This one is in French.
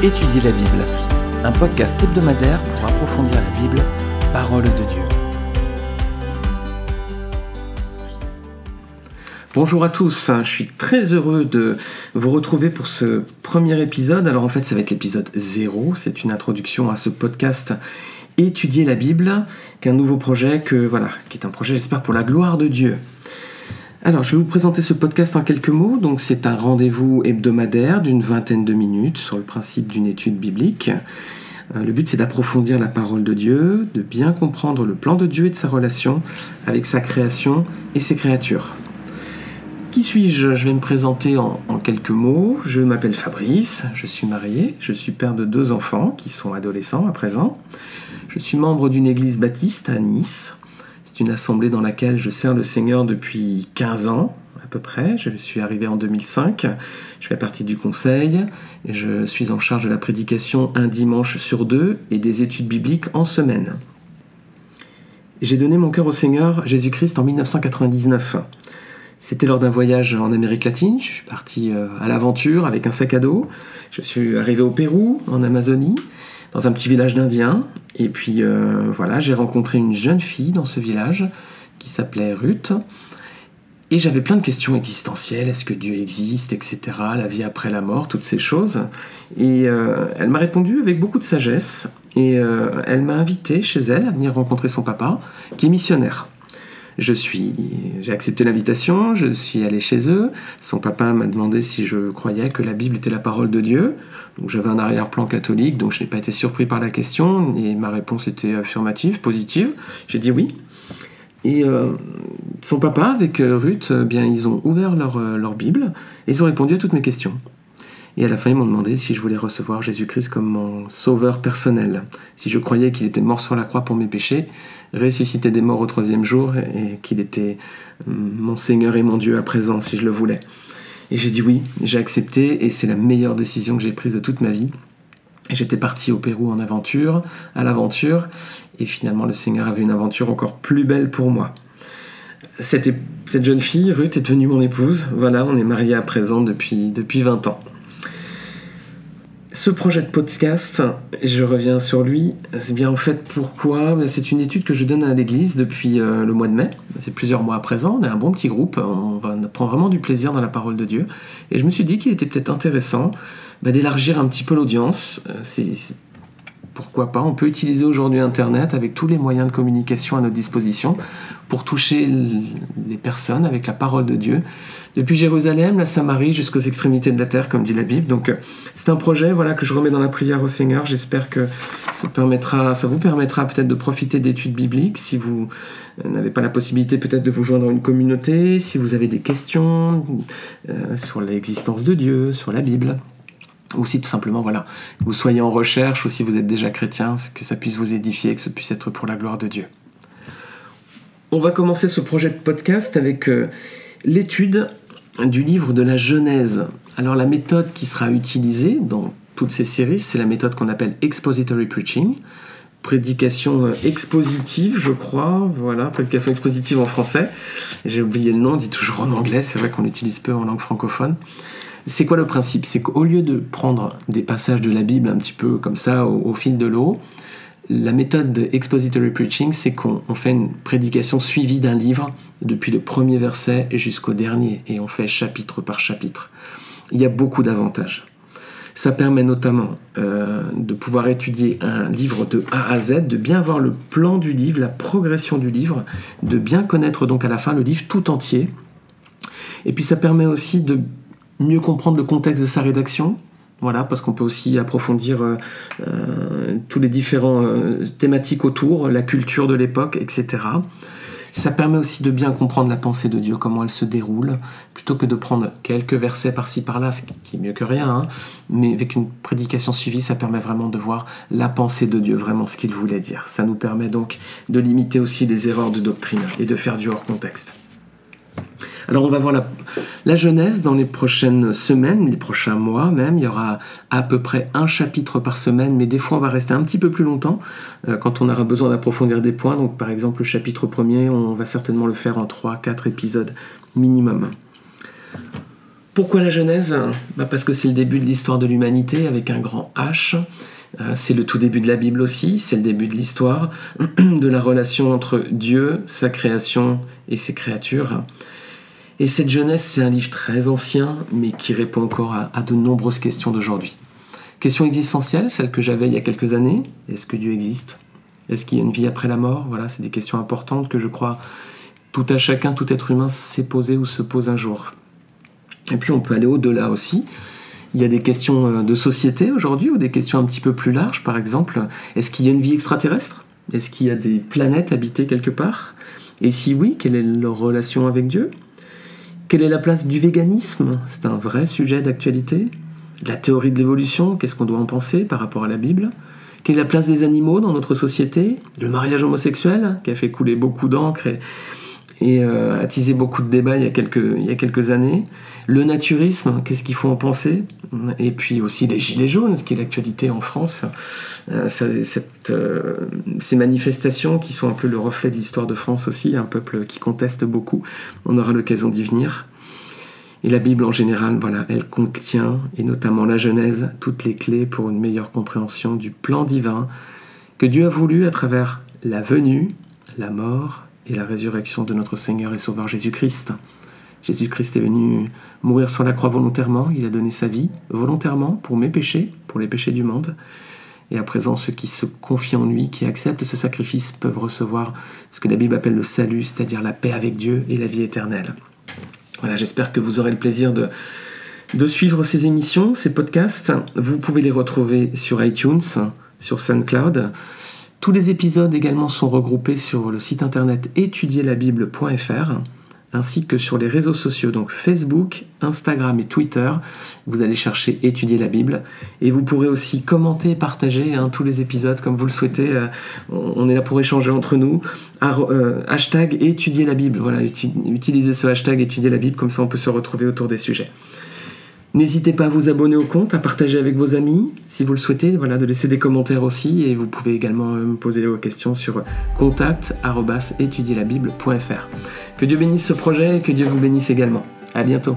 Étudier la Bible, un podcast hebdomadaire pour approfondir la Bible, parole de Dieu. Bonjour à tous, je suis très heureux de vous retrouver pour ce premier épisode. Alors en fait ça va être l'épisode 0, c'est une introduction à ce podcast Étudier la Bible, qu'un nouveau projet que voilà, qui est un projet j'espère pour la gloire de Dieu. Alors, je vais vous présenter ce podcast en quelques mots. Donc, c'est un rendez-vous hebdomadaire d'une vingtaine de minutes sur le principe d'une étude biblique. Euh, le but, c'est d'approfondir la parole de Dieu, de bien comprendre le plan de Dieu et de sa relation avec sa création et ses créatures. Qui suis-je? Je vais me présenter en, en quelques mots. Je m'appelle Fabrice, je suis marié, je suis père de deux enfants qui sont adolescents à présent. Je suis membre d'une église baptiste à Nice une assemblée dans laquelle je sers le Seigneur depuis 15 ans à peu près. Je suis arrivé en 2005. Je fais partie du conseil. Et je suis en charge de la prédication un dimanche sur deux et des études bibliques en semaine. J'ai donné mon cœur au Seigneur Jésus-Christ en 1999. C'était lors d'un voyage en Amérique latine. Je suis parti euh, à l'aventure avec un sac à dos. Je suis arrivé au Pérou, en Amazonie dans un petit village d'Indiens. Et puis euh, voilà, j'ai rencontré une jeune fille dans ce village qui s'appelait Ruth. Et j'avais plein de questions existentielles, est-ce que Dieu existe, etc., la vie après la mort, toutes ces choses. Et euh, elle m'a répondu avec beaucoup de sagesse, et euh, elle m'a invité chez elle à venir rencontrer son papa, qui est missionnaire. Je suis, j'ai accepté l'invitation, je suis allé chez eux. Son papa m'a demandé si je croyais que la Bible était la parole de Dieu. Donc j'avais un arrière-plan catholique, donc je n'ai pas été surpris par la question et ma réponse était affirmative, positive. J'ai dit oui. Et euh, son papa avec euh, Ruth, euh, bien ils ont ouvert leur, leur Bible et ils ont répondu à toutes mes questions. Et à la fin, ils m'ont demandé si je voulais recevoir Jésus-Christ comme mon sauveur personnel, si je croyais qu'il était mort sur la croix pour mes péchés, ressuscité des morts au troisième jour, et qu'il était euh, mon Seigneur et mon Dieu à présent, si je le voulais. Et j'ai dit oui, j'ai accepté, et c'est la meilleure décision que j'ai prise de toute ma vie. J'étais parti au Pérou en aventure, à l'aventure, et finalement le Seigneur avait une aventure encore plus belle pour moi. Cette, cette jeune fille, Ruth, est devenue mon épouse. Voilà, on est mariés à présent depuis, depuis 20 ans. Ce projet de podcast, je reviens sur lui, c'est bien en fait pourquoi? C'est une étude que je donne à l'église depuis euh, le mois de mai. Ça fait plusieurs mois à présent. On est un bon petit groupe. On, prend vraiment du plaisir dans la parole de Dieu. Et je me suis dit qu'il était peut-être intéressant bah, d'élargir un petit peu l'audience. Euh, c'est pourquoi pas On peut utiliser aujourd'hui Internet avec tous les moyens de communication à notre disposition pour toucher les personnes avec la parole de Dieu, depuis Jérusalem, la Samarie, jusqu'aux extrémités de la terre, comme dit la Bible. Donc, c'est un projet, voilà, que je remets dans la prière au Seigneur. J'espère que ça vous permettra peut-être de profiter d'études bibliques si vous n'avez pas la possibilité peut-être de vous joindre à une communauté, si vous avez des questions euh, sur l'existence de Dieu, sur la Bible ou si tout simplement voilà, vous soyez en recherche ou si vous êtes déjà chrétien, que ça puisse vous édifier, que ce puisse être pour la gloire de Dieu. On va commencer ce projet de podcast avec euh, l'étude du livre de la Genèse. Alors la méthode qui sera utilisée dans toutes ces séries, c'est la méthode qu'on appelle expository preaching, prédication euh, expositive, je crois, voilà, prédication expositive en français. J'ai oublié le nom, on dit toujours en anglais, c'est vrai qu'on l'utilise peu en langue francophone. C'est quoi le principe? C'est qu'au lieu de prendre des passages de la Bible un petit peu comme ça au, fil de l'eau, la méthode de expository preaching, c'est qu'on fait une prédication suivie d'un livre depuis le premier verset jusqu'au dernier, et on fait chapitre par chapitre. Il y a beaucoup d'avantages. Ça permet notamment euh, de pouvoir étudier un livre de A à Z, de bien voir le plan du livre, la progression du livre, de bien connaître donc à la fin le livre tout entier. Et puis ça permet aussi de mieux comprendre le contexte de sa rédaction. Voilà, parce qu'on peut aussi approfondir euh, euh, tous les différents euh, thématiques autour, la culture de l'époque, etc. Ça permet aussi de bien comprendre la pensée de Dieu, comment elle se déroule, plutôt que de prendre quelques versets par-ci par-là, ce qui est mieux que rien, hein. mais avec une prédication suivie, ça permet vraiment de voir la pensée de Dieu, vraiment ce qu'il voulait dire. Ça nous permet donc de limiter aussi les erreurs de doctrine et de faire du hors contexte. Alors on va voir la, Genèse dans les prochaines semaines, les prochains mois même. Il y aura à peu près un chapitre par semaine, mais des fois on va rester un petit peu plus longtemps euh, quand on aura besoin d'approfondir des points. Donc par exemple le chapitre premier, on va certainement le faire en 3-4 épisodes minimum. Pourquoi la Genèse? Bah Parce que c'est le début de l'histoire de l'humanité avec un grand H. Euh, c'est le tout début de la Bible aussi, c'est le début de l'histoire, de la relation entre Dieu, sa création et ses créatures. Et cette Genèse, c'est un livre très ancien, mais qui répond encore à, de nombreuses questions d'aujourd'hui. Question existentielle, celle que j'avais il y a quelques années. Est-ce que Dieu existe? Est-ce qu'il y a une vie après la mort? Voilà, c'est des questions importantes que je crois tout à chacun, tout être humain s'est posé ou se pose un jour. Et puis on peut aller au-delà aussi. Il y a des questions euh, de société aujourd'hui ou des questions un petit peu plus larges. Par exemple, est-ce qu'il y a une vie extraterrestre? Est-ce qu'il y a des planètes habitées quelque part? Et si oui, quelle est leur relation avec Dieu? Quelle est la place du véganisme? C'est un vrai sujet d'actualité. La théorie de l'évolution, qu'est-ce qu'on doit en penser par rapport à la Bible? Quelle est la place des animaux dans notre société? Le mariage homosexuel, qui a fait couler beaucoup d'encre et, et euh, attisé beaucoup de débats il y a quelques, il y a quelques années. Le naturisme, qu'est-ce qu'il faut en penser? Et puis aussi les gilets jaunes, ce qui est l'actualité en France. Euh, euh, ces manifestations qui sont un peu le reflet de l'histoire de France aussi, un peuple qui conteste beaucoup. On aura l'occasion d'y venir. Et la Bible en général, voilà, elle contient, et notamment la Genèse, toutes les clés pour une meilleure compréhension du plan divin que Dieu a voulu à travers la venue, la mort et la résurrection de notre Seigneur et Sauveur Jésus-Christ. Jésus-Christ est venu mourir sur la croix volontairement, il a donné sa vie volontairement pour mes péchés, pour les péchés du monde. Et à présent, ceux qui se confient en lui, qui acceptent ce sacrifice, peuvent recevoir ce que la Bible appelle le salut, c'est-à-dire la paix avec Dieu et la vie éternelle. Voilà, j'espère que vous aurez le plaisir de, de suivre ces émissions, ces podcasts. Vous pouvez les retrouver sur iTunes, sur SoundCloud. Tous les épisodes également sont regroupés sur le site internet étudierlabible.fr ainsi que sur les réseaux sociaux, donc Facebook, Instagram et Twitter. Vous allez chercher Étudier la Bible et vous pourrez aussi commenter, partager hein, tous les épisodes comme vous le souhaitez. Euh, on est là pour échanger entre nous. Euh, hashtag Étudier la Bible. Voilà, utilisez ce hashtag Étudier la Bible, comme ça on peut se retrouver autour des sujets. N'hésitez pas à vous abonner au compte, à partager avec vos amis si vous le souhaitez, voilà, de laisser des commentaires aussi et vous pouvez également me poser vos questions sur contact@étudierlabible.fr. Que Dieu bénisse ce projet et que Dieu vous bénisse également. À bientôt.